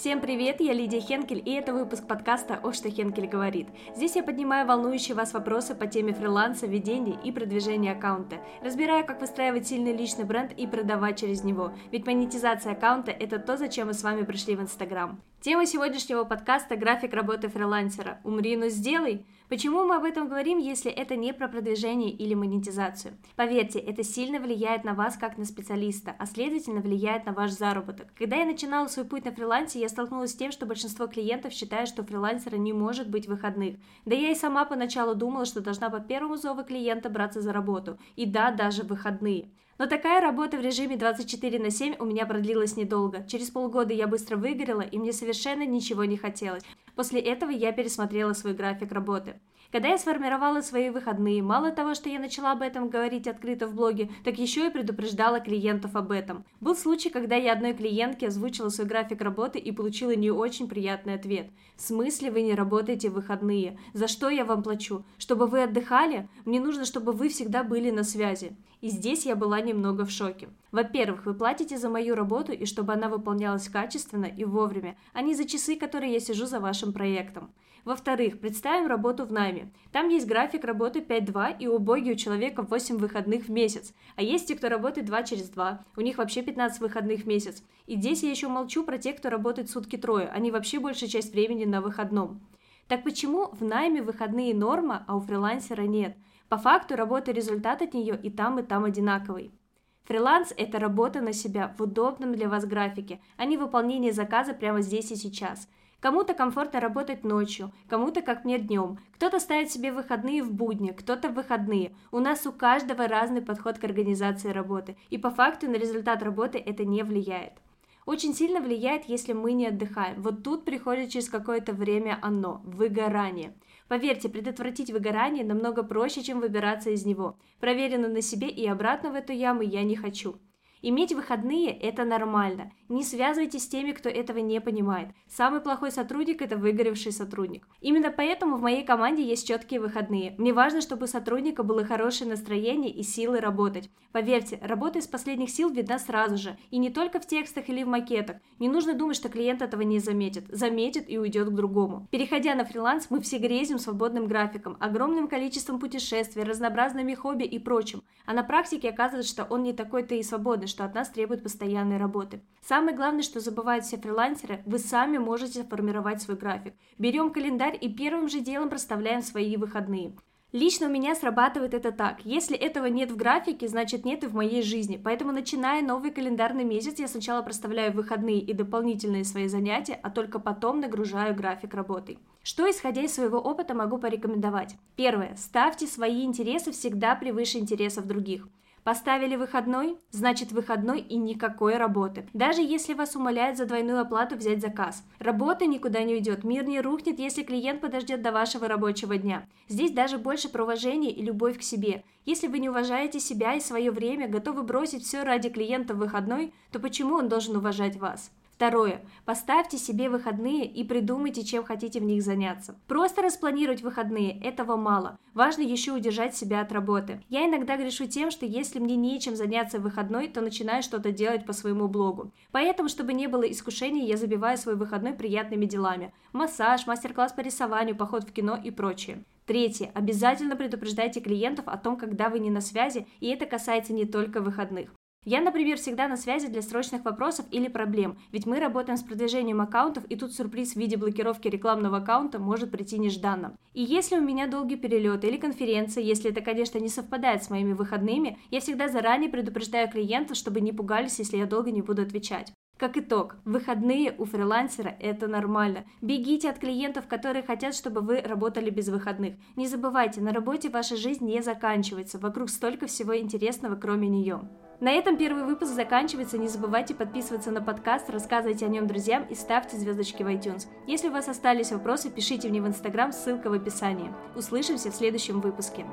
Всем привет, я Лидия Хенкель, и это выпуск подкаста «О, что Хенкель говорит». Здесь я поднимаю волнующие вас вопросы по теме фриланса, ведения и продвижения аккаунта. Разбираю, как выстраивать сильный личный бренд и продавать через него. Ведь монетизация аккаунта – это то, зачем мы с вами пришли в Инстаграм. Тема сегодняшнего подкаста – график работы фрилансера. Умри, но сделай! Почему мы об этом говорим, если это не про продвижение или монетизацию? Поверьте, это сильно влияет на вас как на специалиста, а следовательно влияет на ваш заработок. Когда я начинала свой путь на фрилансе, я столкнулась с тем, что большинство клиентов считают, что фрилансера не может быть выходных. Да я и сама поначалу думала, что должна по первому зову клиента браться за работу. И да, даже выходные. Но такая работа в режиме 24 на 7 у меня продлилась недолго. Через полгода я быстро выгорела, и мне совершенно ничего не хотелось. После этого я пересмотрела свой график работы. Когда я сформировала свои выходные, мало того, что я начала об этом говорить открыто в блоге, так еще и предупреждала клиентов об этом. Был случай, когда я одной клиентке озвучила свой график работы и получила не очень приятный ответ. В смысле вы не работаете в выходные? За что я вам плачу? Чтобы вы отдыхали? Мне нужно, чтобы вы всегда были на связи. И здесь я была немного в шоке. Во-первых, вы платите за мою работу и чтобы она выполнялась качественно и вовремя, а не за часы, которые я сижу за вашим проектом. Во-вторых, представим работу в найме. Там есть график работы 5-2 и у боги у человека 8 выходных в месяц. А есть те, кто работает 2 через 2. У них вообще 15 выходных в месяц. И здесь я еще молчу про тех, кто работает сутки трое. Они вообще большую часть времени на выходном. Так почему в найме выходные норма, а у фрилансера нет? По факту работа результат от нее и там, и там одинаковый. Фриланс – это работа на себя в удобном для вас графике, а не выполнение заказа прямо здесь и сейчас. Кому-то комфортно работать ночью, кому-то как мне днем. Кто-то ставит себе выходные в будни, кто-то в выходные. У нас у каждого разный подход к организации работы, и по факту на результат работы это не влияет. Очень сильно влияет, если мы не отдыхаем. Вот тут приходит через какое-то время оно – выгорание. Поверьте, предотвратить выгорание намного проще, чем выбираться из него. Проверено на себе и обратно в эту яму я не хочу. Иметь выходные – это нормально. Не связывайтесь с теми, кто этого не понимает. Самый плохой сотрудник – это выгоревший сотрудник. Именно поэтому в моей команде есть четкие выходные. Мне важно, чтобы у сотрудника было хорошее настроение и силы работать. Поверьте, работа из последних сил видна сразу же. И не только в текстах или в макетах. Не нужно думать, что клиент этого не заметит. Заметит и уйдет к другому. Переходя на фриланс, мы все грезим свободным графиком, огромным количеством путешествий, разнообразными хобби и прочим. А на практике оказывается, что он не такой-то и свободный, что от нас требует постоянной работы. Самое главное, что забывают все фрилансеры, вы сами можете формировать свой график. Берем календарь и первым же делом проставляем свои выходные. Лично у меня срабатывает это так. Если этого нет в графике, значит нет и в моей жизни. Поэтому, начиная новый календарный месяц, я сначала проставляю выходные и дополнительные свои занятия, а только потом нагружаю график работы. Что, исходя из своего опыта, могу порекомендовать? Первое. Ставьте свои интересы всегда превыше интересов других. Поставили выходной, значит выходной и никакой работы. Даже если вас умоляют за двойную оплату взять заказ. Работа никуда не уйдет, мир не рухнет, если клиент подождет до вашего рабочего дня. Здесь даже больше про уважение и любовь к себе. Если вы не уважаете себя и свое время, готовы бросить все ради клиента в выходной, то почему он должен уважать вас? Второе. Поставьте себе выходные и придумайте, чем хотите в них заняться. Просто распланировать выходные – этого мало. Важно еще удержать себя от работы. Я иногда грешу тем, что если мне нечем заняться в выходной, то начинаю что-то делать по своему блогу. Поэтому, чтобы не было искушений, я забиваю свой выходной приятными делами. Массаж, мастер-класс по рисованию, поход в кино и прочее. Третье. Обязательно предупреждайте клиентов о том, когда вы не на связи, и это касается не только выходных. Я, например, всегда на связи для срочных вопросов или проблем, ведь мы работаем с продвижением аккаунтов, и тут сюрприз в виде блокировки рекламного аккаунта может прийти нежданно. И если у меня долгий перелет или конференция, если это, конечно, не совпадает с моими выходными, я всегда заранее предупреждаю клиентов, чтобы не пугались, если я долго не буду отвечать. Как итог, выходные у фрилансера – это нормально. Бегите от клиентов, которые хотят, чтобы вы работали без выходных. Не забывайте, на работе ваша жизнь не заканчивается, вокруг столько всего интересного, кроме нее. На этом первый выпуск заканчивается. Не забывайте подписываться на подкаст, рассказывайте о нем друзьям и ставьте звездочки в iTunes. Если у вас остались вопросы, пишите мне в Instagram, ссылка в описании. Услышимся в следующем выпуске.